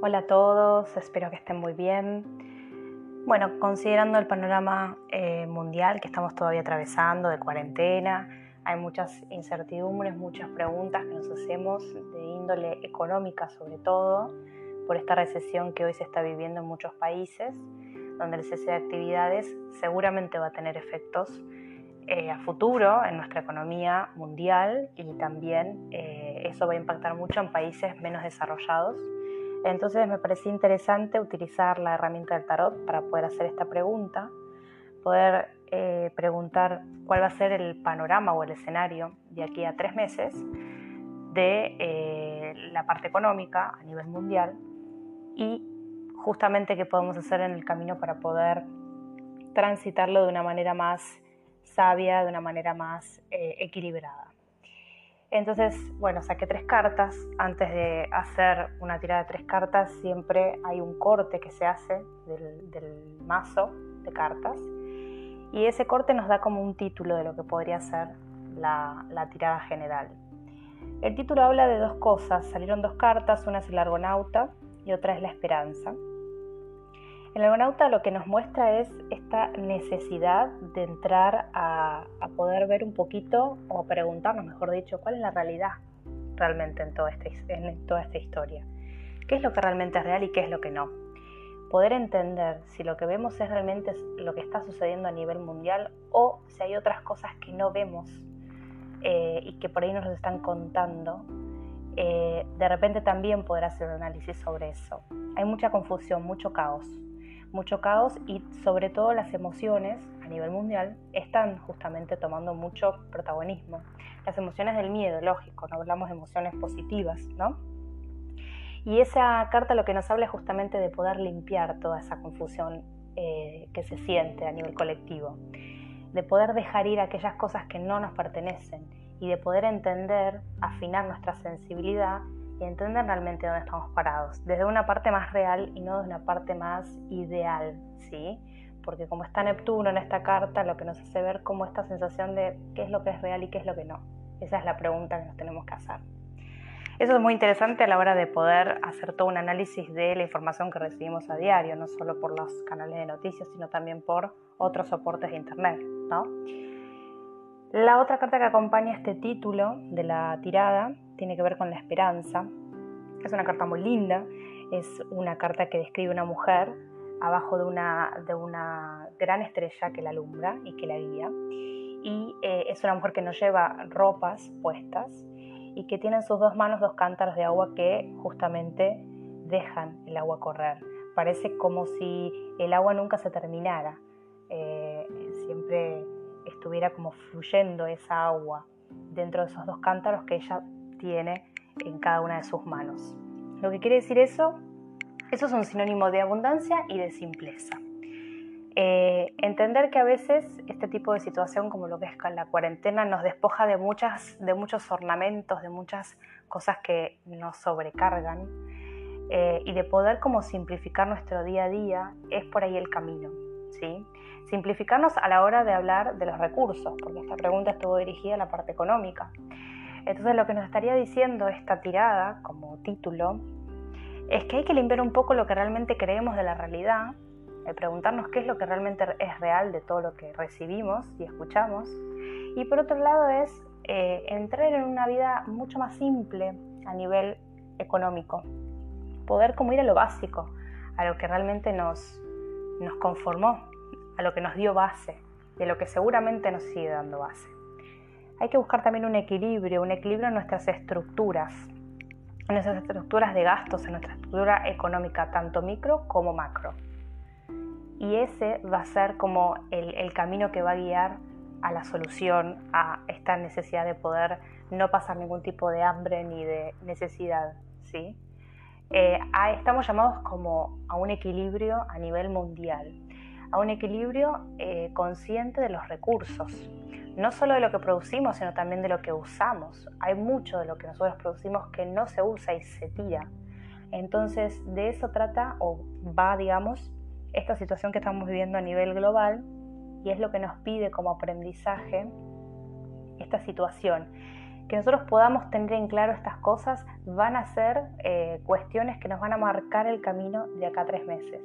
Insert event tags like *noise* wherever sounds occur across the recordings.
Hola a todos, espero que estén muy bien. Bueno, considerando el panorama eh, mundial que estamos todavía atravesando de cuarentena, hay muchas incertidumbres, muchas preguntas que nos hacemos de índole económica sobre todo, por esta recesión que hoy se está viviendo en muchos países, donde el cese de actividades seguramente va a tener efectos eh, a futuro en nuestra economía mundial y también eh, eso va a impactar mucho en países menos desarrollados entonces me parecía interesante utilizar la herramienta del tarot para poder hacer esta pregunta, poder eh, preguntar cuál va a ser el panorama o el escenario de aquí a tres meses de eh, la parte económica a nivel mundial y justamente qué podemos hacer en el camino para poder transitarlo de una manera más sabia, de una manera más eh, equilibrada. Entonces, bueno, saqué tres cartas. Antes de hacer una tirada de tres cartas, siempre hay un corte que se hace del, mazo de cartas. Y ese corte nos da como un título de lo que podría ser la, la tirada general. El título habla de dos cosas. Salieron dos cartas, una es el argonauta y otra es la esperanza. El argonauta lo que nos muestra es esta necesidad de entrar a, poder ver un poquito o preguntarnos, mejor dicho, cuál es la realidad realmente en toda, esta, en toda esta historia. ¿Qué es lo que realmente es real y qué es lo que no? Poder entender si lo que vemos es realmente lo que está sucediendo a nivel mundial o si hay otras cosas que no vemos eh, y que por ahí nos están contando eh, de repente también poder hacer un análisis sobre eso. Hay mucha confusión, mucho caos mucho caos y sobre todo las emociones a nivel mundial están justamente tomando mucho protagonismo. Las emociones del miedo, lógico, no hablamos de emociones positivas, ¿no? Y esa carta lo que nos habla es justamente de poder limpiar toda esa confusión eh, que se siente a nivel colectivo, de poder dejar ir aquellas cosas que no nos pertenecen y de poder entender, afinar nuestra sensibilidad y entender realmente dónde estamos parados, desde una parte más real y no desde una parte más ideal, ¿sí? Porque como está Neptuno en esta carta, lo que nos hace ver como esta sensación de qué es lo que es real y qué es lo que no. Esa es la pregunta que nos tenemos que hacer. Eso es muy interesante a la hora de poder hacer todo un análisis de la información que recibimos a diario, no solo por los canales de noticias, sino también por otros soportes de Internet, ¿no? La otra carta que acompaña este título de la tirada tiene que ver con la esperanza. Es una carta muy linda, es una carta que describe una mujer abajo de una, de una gran estrella que la alumbra y que la guía. Y eh, es una mujer que no lleva ropas puestas y que tiene en sus dos manos dos cántaros de agua que justamente dejan el agua correr. Parece como si el agua nunca se terminara. Eh, siempre estuviera como fluyendo esa agua dentro de esos dos cántaros que ella tiene en cada una de sus manos. Lo que quiere decir eso, eso es un sinónimo de abundancia y de simpleza. Eh, entender que a veces este tipo de situación, como lo que es la cuarentena, nos despoja de, muchas, de muchos ornamentos, de muchas cosas que nos sobrecargan eh, y de poder como simplificar nuestro día a día es por ahí el camino. ¿sí? Simplificarnos a la hora de hablar de los recursos, porque esta pregunta estuvo dirigida a la parte económica. Entonces lo que nos estaría diciendo esta tirada como título es que hay que limpiar un poco lo que realmente creemos de la realidad, de preguntarnos qué es lo que realmente es real de todo lo que recibimos y escuchamos. Y por otro lado es eh, entrar en una vida mucho más simple a nivel económico, poder como ir a lo básico, a lo que realmente nos, nos conformó, a lo que nos dio base, de lo que seguramente nos sigue dando base. Hay que buscar también un equilibrio, un equilibrio en nuestras estructuras, en nuestras estructuras de gastos, en nuestra estructura económica, tanto micro como macro. Y ese va a ser como el, camino que va a guiar a la solución a esta necesidad de poder no pasar ningún tipo de hambre ni de necesidad. ¿sí? Eh, estamos llamados como a un equilibrio a nivel mundial, a un equilibrio eh, consciente de los recursos, no solo de lo que producimos, sino también de lo que usamos. Hay mucho de lo que nosotros producimos que no se usa y se tira. Entonces, de eso trata o va, digamos, esta situación que estamos viviendo a nivel global y es lo que nos pide como aprendizaje esta situación. que nosotros podamos tener en claro estas cosas van a ser eh, cuestiones que nos van a marcar el camino de acá a tres meses.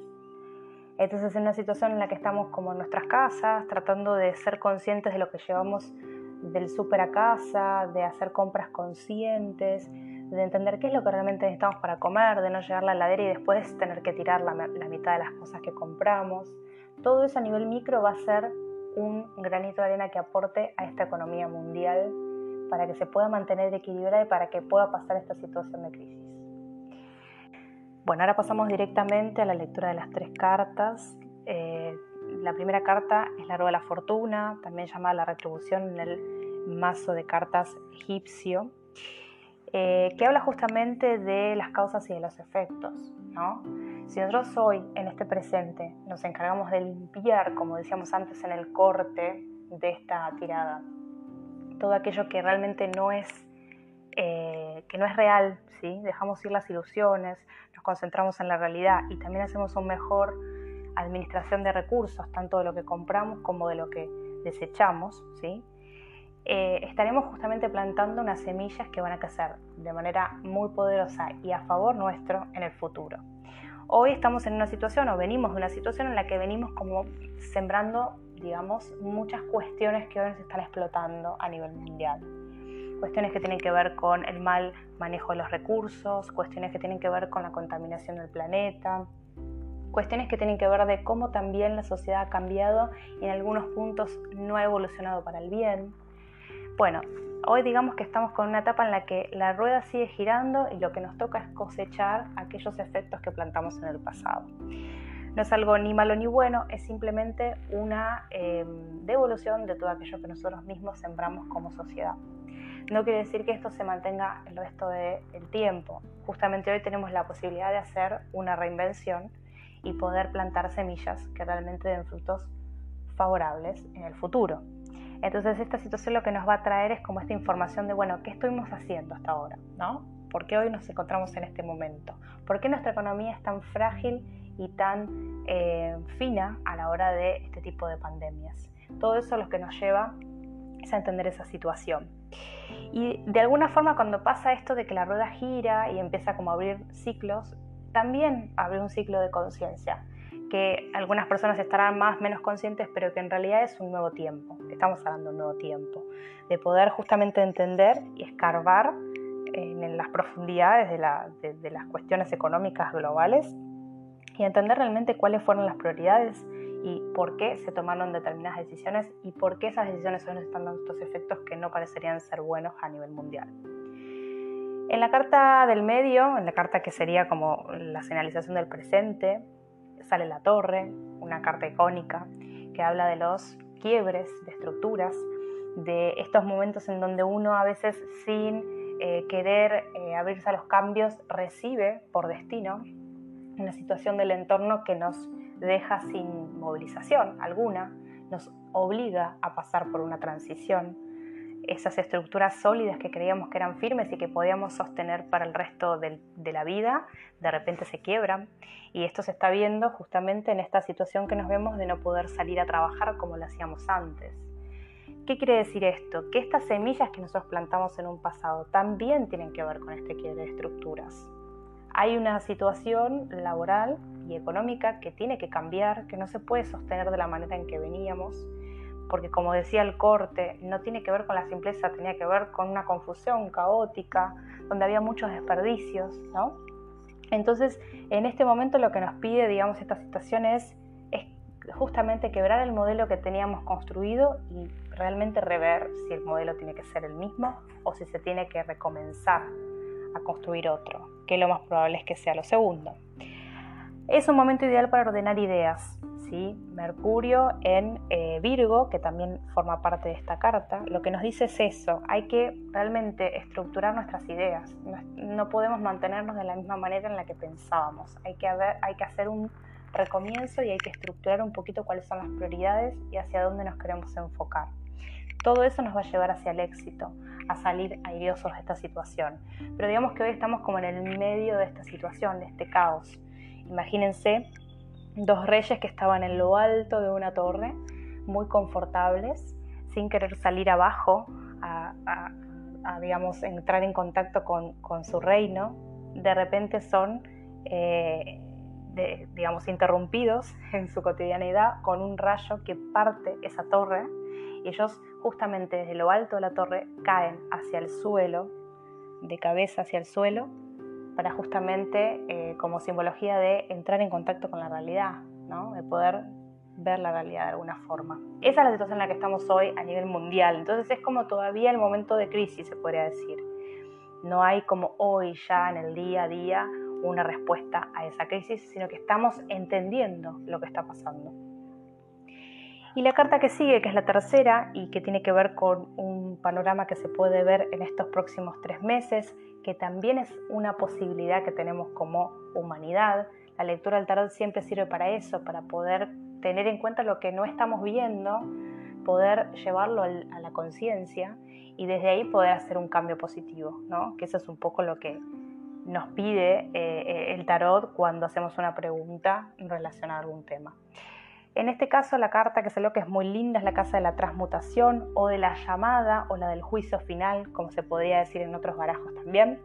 Entonces, en una situación en la que estamos como en nuestras casas, tratando de ser conscientes de lo que llevamos del súper a casa, de hacer compras conscientes, de entender qué es lo que realmente necesitamos para comer, de no llegar a la heladera y después tener que tirar la, la mitad de las cosas que compramos. Todo eso a nivel micro va a ser un granito de arena que aporte a esta economía mundial para que se pueda mantener equilibrada y para que pueda pasar esta situación de crisis. Bueno, ahora pasamos directamente a la lectura de las tres cartas. Eh, la primera carta es la rueda de la fortuna, también llamada la retribución en el mazo de cartas egipcio, eh, que habla justamente de las causas y de los efectos. ¿no? Si nosotros hoy, en este presente, nos encargamos de limpiar, como decíamos antes en el corte de esta tirada, todo aquello que realmente no es, eh, que no es real, ¿sí? dejamos ir las ilusiones, nos concentramos en la realidad y también hacemos una mejor administración de recursos, tanto de lo que compramos como de lo que desechamos, ¿sí? Eh, estaremos justamente plantando unas semillas que van a crecer de manera muy poderosa y a favor nuestro en el futuro. Hoy estamos en una situación o venimos de una situación en la que venimos como sembrando, digamos, muchas cuestiones que hoy nos están explotando a nivel mundial. Cuestiones que tienen que ver con el mal manejo de los recursos, cuestiones que tienen que ver con la contaminación del planeta, cuestiones que tienen que ver de cómo también la sociedad ha cambiado y en algunos puntos no ha evolucionado para el bien, bueno, hoy digamos que estamos con una etapa en la que la rueda sigue girando y lo que nos toca es cosechar aquellos efectos que plantamos en el pasado. No es algo ni malo ni bueno, es simplemente una em, devolución de todo aquello que nosotros mismos sembramos como sociedad. No quiere decir que esto se mantenga el resto del tiempo. Justamente hoy tenemos la posibilidad de hacer una reinvención y poder plantar semillas que realmente den frutos favorables en el futuro. Entonces esta situación lo que nos va a traer es como esta información de, bueno, ¿qué estuvimos haciendo hasta ahora? ¿no? ¿Por qué hoy nos encontramos en este momento? ¿Por qué nuestra economía es tan frágil y tan eh, fina a la hora de este tipo de pandemias? Todo eso lo que nos lleva es entender esa situación. Y de alguna forma cuando pasa esto de que la rueda gira y empieza como a abrir ciclos, también abre un ciclo de conciencia que algunas personas estarán más menos conscientes, pero que en realidad es un nuevo tiempo. Estamos hablando de un nuevo tiempo, de poder justamente entender y escarbar en las profundidades de, de las cuestiones económicas globales y entender realmente cuáles fueron las prioridades y por qué se tomaron determinadas decisiones y por qué esas decisiones hoy nos están dando estos efectos que no parecerían ser buenos a nivel mundial. En la carta del medio, en la carta que sería como la señalización del presente, sale la torre, una carta icónica que habla de los quiebres de estructuras, de estos momentos en donde uno a veces sin eh, querer eh, abrirse a los cambios recibe por destino una situación del entorno que nos deja sin movilización alguna, nos obliga a pasar por una transición esas estructuras sólidas que creíamos que eran firmes y que podíamos sostener para el resto de, la vida, de repente se quiebran. Y esto se está viendo justamente en esta situación que nos vemos de no poder salir a trabajar como lo hacíamos antes. ¿Qué quiere decir esto? Que estas semillas que nosotros plantamos en un pasado también tienen que ver con este quiebre de estructuras. Hay una situación laboral y económica que tiene que cambiar, que no se puede sostener de la manera en que veníamos porque como decía el corte, no tiene que ver con la simpleza, tenía que ver con una confusión caótica, donde había muchos desperdicios, ¿no? Entonces, en este momento lo que nos pide, digamos, esta situación es, es justamente quebrar el modelo que teníamos construido y realmente rever si el modelo tiene que ser el mismo o si se tiene que recomenzar a construir otro, que lo más probable es que sea lo segundo. Es un momento ideal para ordenar ideas, Mercurio en eh, Virgo, que también forma parte de esta carta, lo que nos dice es eso, hay que realmente estructurar nuestras ideas, no, podemos mantenernos de la misma manera en la que pensábamos, hay que, hay que hacer un recomienzo y hay que estructurar un poquito cuáles son las prioridades y hacia dónde nos queremos enfocar. Todo eso nos va a llevar hacia el éxito, a salir airiosos de esta situación. Pero digamos que hoy estamos como en el medio de esta situación, de este caos. Imagínense dos reyes que estaban en lo alto de una torre, muy confortables, sin querer salir abajo a, digamos, entrar en contacto con, su reino, de repente son, eh, digamos, interrumpidos en su cotidianidad con un rayo que parte esa torre y ellos justamente desde lo alto de la torre caen hacia el suelo, de cabeza hacia el suelo, para justamente eh, como simbología de entrar en contacto con la realidad, ¿no? de poder ver la realidad de alguna forma. Esa es la situación en la que estamos hoy a nivel mundial, entonces es como todavía el momento de crisis, se podría decir. No hay como hoy ya en el día a día una respuesta a esa crisis, sino que estamos entendiendo lo que está pasando. Y la carta que sigue, que es la tercera y que tiene que ver con un panorama que se puede ver en estos próximos tres meses, que también es una posibilidad que tenemos como humanidad. La lectura del tarot siempre sirve para eso, para poder tener en cuenta lo que no estamos viendo, poder llevarlo a la conciencia y desde ahí poder hacer un cambio positivo, ¿no? que eso es un poco lo que nos pide eh, eh, el tarot cuando hacemos una pregunta en relación a algún tema. En este caso, la carta que salió que es muy linda es la casa de la transmutación o de la llamada o la del juicio final, como se podría decir en otros barajos también.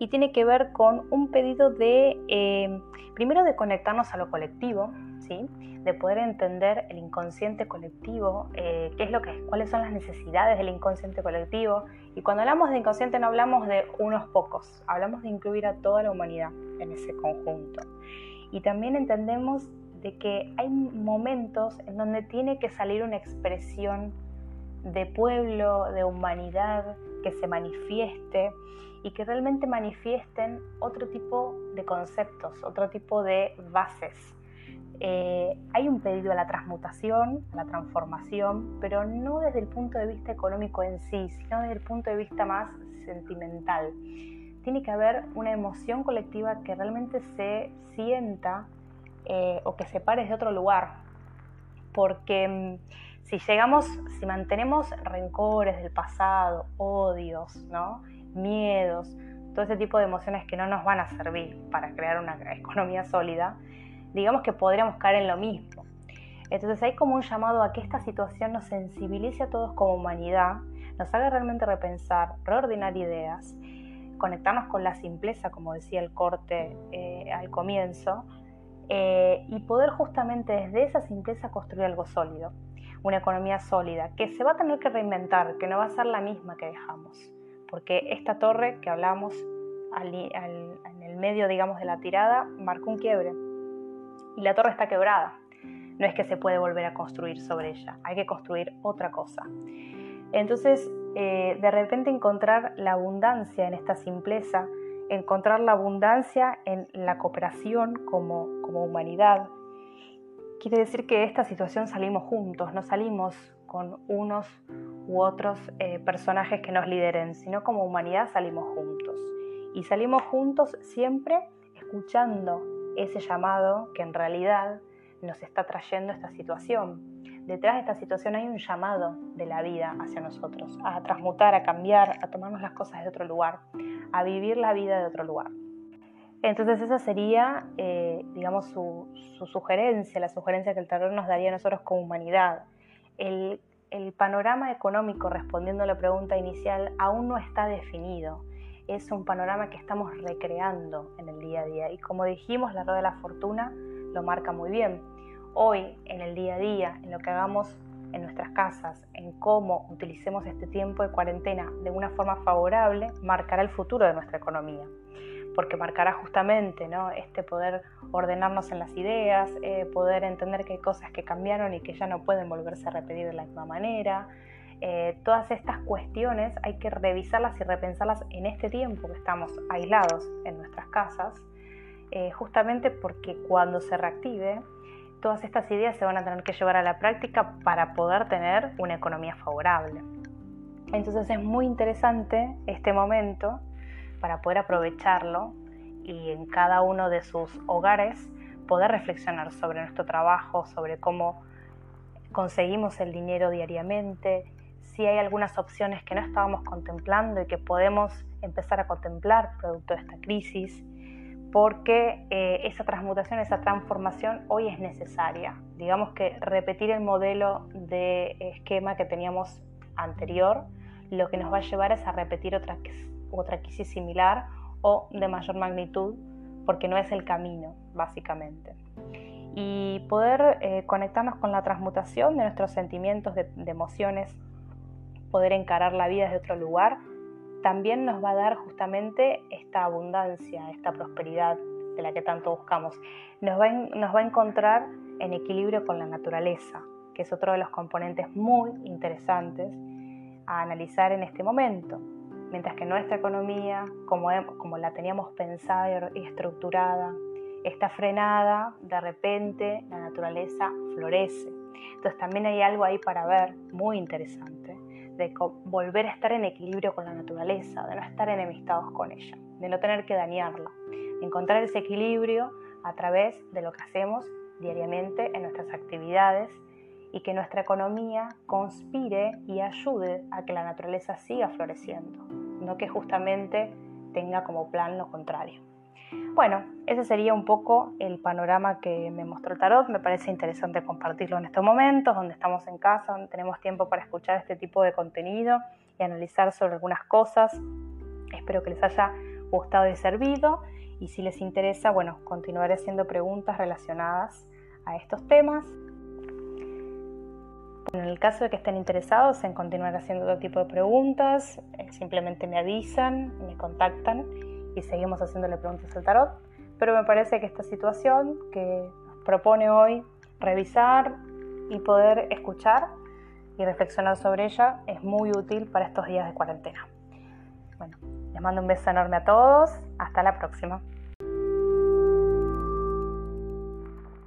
Y tiene que ver con un pedido de, eh, primero, de conectarnos a lo colectivo, ¿sí? de poder entender el inconsciente colectivo, eh, qué es lo que, cuáles son las necesidades del inconsciente colectivo. Y cuando hablamos de inconsciente no hablamos de unos pocos, hablamos de incluir a toda la humanidad en ese conjunto. Y también entendemos de que hay momentos en donde tiene que salir una expresión de pueblo, de humanidad, que se manifieste y que realmente manifiesten otro tipo de conceptos, otro tipo de bases. Eh, hay un pedido a la transmutación, a la transformación, pero no desde el punto de vista económico en sí, sino desde el punto de vista más sentimental. Tiene que haber una emoción colectiva que realmente se sienta eh, o que se pare de otro lugar. Porque mm, si llegamos, si mantenemos rencores del pasado, odios, ¿no? miedos, todo ese tipo de emociones que no nos van a servir para crear una *laughs* economía sólida, digamos que podríamos caer en lo mismo. Entonces hay como un llamado a que esta situación nos sensibilice a todos como humanidad, nos haga realmente repensar, reordinar ideas, conectarnos con la simpleza, como decía el corte eh, al comienzo, eh, y poder justamente desde esa simpleza construir algo sólido, una economía sólida, que se va a tener que reinventar, que no va a ser la misma que dejamos, porque esta torre que hablamos en el medio, digamos, de la tirada, marcó un quiebre, y la torre está quebrada. No es que se puede volver a construir sobre ella, hay que construir otra cosa. Entonces, eh, de repente encontrar la abundancia en esta simpleza, encontrar la abundancia en la cooperación como, como humanidad. Quiere decir que esta situación salimos juntos, no salimos con unos u otros eh, personajes que nos lideren, sino como humanidad salimos juntos. Y salimos juntos siempre escuchando ese llamado que en realidad nos está trayendo esta situación. Detrás de esta situación hay un llamado de la vida hacia nosotros, a transmutar, a cambiar, a tomarnos las cosas de otro lugar, a vivir la vida de otro lugar. Entonces esa sería, eh, digamos, su, sugerencia, la sugerencia que el terror nos daría a nosotros como humanidad. El, el panorama económico, respondiendo a la pregunta inicial, aún no está definido. Es un panorama que estamos recreando en el día a día. Y como dijimos, la rueda de la fortuna lo marca muy bien. Hoy, en el día a día, en lo que hagamos en nuestras casas, en cómo utilicemos este tiempo de cuarentena de una forma favorable, marcará el futuro de nuestra economía, porque marcará justamente ¿no? este poder ordenarnos en las ideas, eh, poder entender que hay cosas que cambiaron y que ya no pueden volverse a repetir de la misma manera. Eh, todas estas cuestiones hay que revisarlas y repensarlas en este tiempo que estamos aislados en nuestras casas, eh, justamente porque cuando se reactive todas estas ideas se van a tener que llevar a la práctica para poder tener una economía favorable. Entonces es muy interesante este momento para poder aprovecharlo y en cada uno de sus hogares poder reflexionar sobre nuestro trabajo, sobre cómo conseguimos el dinero diariamente, si hay algunas opciones que no estábamos contemplando y que podemos empezar a contemplar producto de esta crisis porque eh, esa transmutación, esa transformación hoy es necesaria. Digamos que repetir el modelo de esquema que teníamos anterior lo que nos va a llevar es a repetir otra, otra crisis similar o de mayor magnitud, porque no es el camino, básicamente. Y poder eh, conectarnos con la transmutación de nuestros sentimientos, de, de emociones, poder encarar la vida desde otro lugar, también nos va a dar justamente esta abundancia, esta prosperidad de la que tanto buscamos. Nos va, a encontrar en equilibrio con la naturaleza, que es otro de los componentes muy interesantes a analizar en este momento. Mientras que nuestra economía, como, como la teníamos pensada y estructurada, está frenada, de repente la naturaleza florece. Entonces también hay algo ahí para ver muy interesante, de volver a estar en equilibrio con la naturaleza, de no estar enemistados con ella, de no tener que dañarla, encontrar ese equilibrio a través de lo que hacemos diariamente en nuestras actividades y que nuestra economía conspire y ayude a que la naturaleza siga floreciendo, no que justamente tenga como plan lo contrario. Bueno, ese sería un poco el panorama que me mostró el tarot. Me parece interesante compartirlo en estos momentos, donde estamos en casa, donde tenemos tiempo para escuchar este tipo de contenido y analizar sobre algunas cosas. Espero que les haya gustado y servido. Y si les interesa, bueno, continuaré haciendo preguntas relacionadas a estos temas. En el caso de que estén interesados en continuar haciendo otro tipo de preguntas, eh, simplemente me avisan, me contactan y seguimos haciéndole preguntas al tarot. Pero me parece que esta situación que nos propone hoy revisar y poder escuchar y reflexionar sobre ella es muy útil para estos días de cuarentena. Bueno, les mando un beso enorme a todos. Hasta la próxima.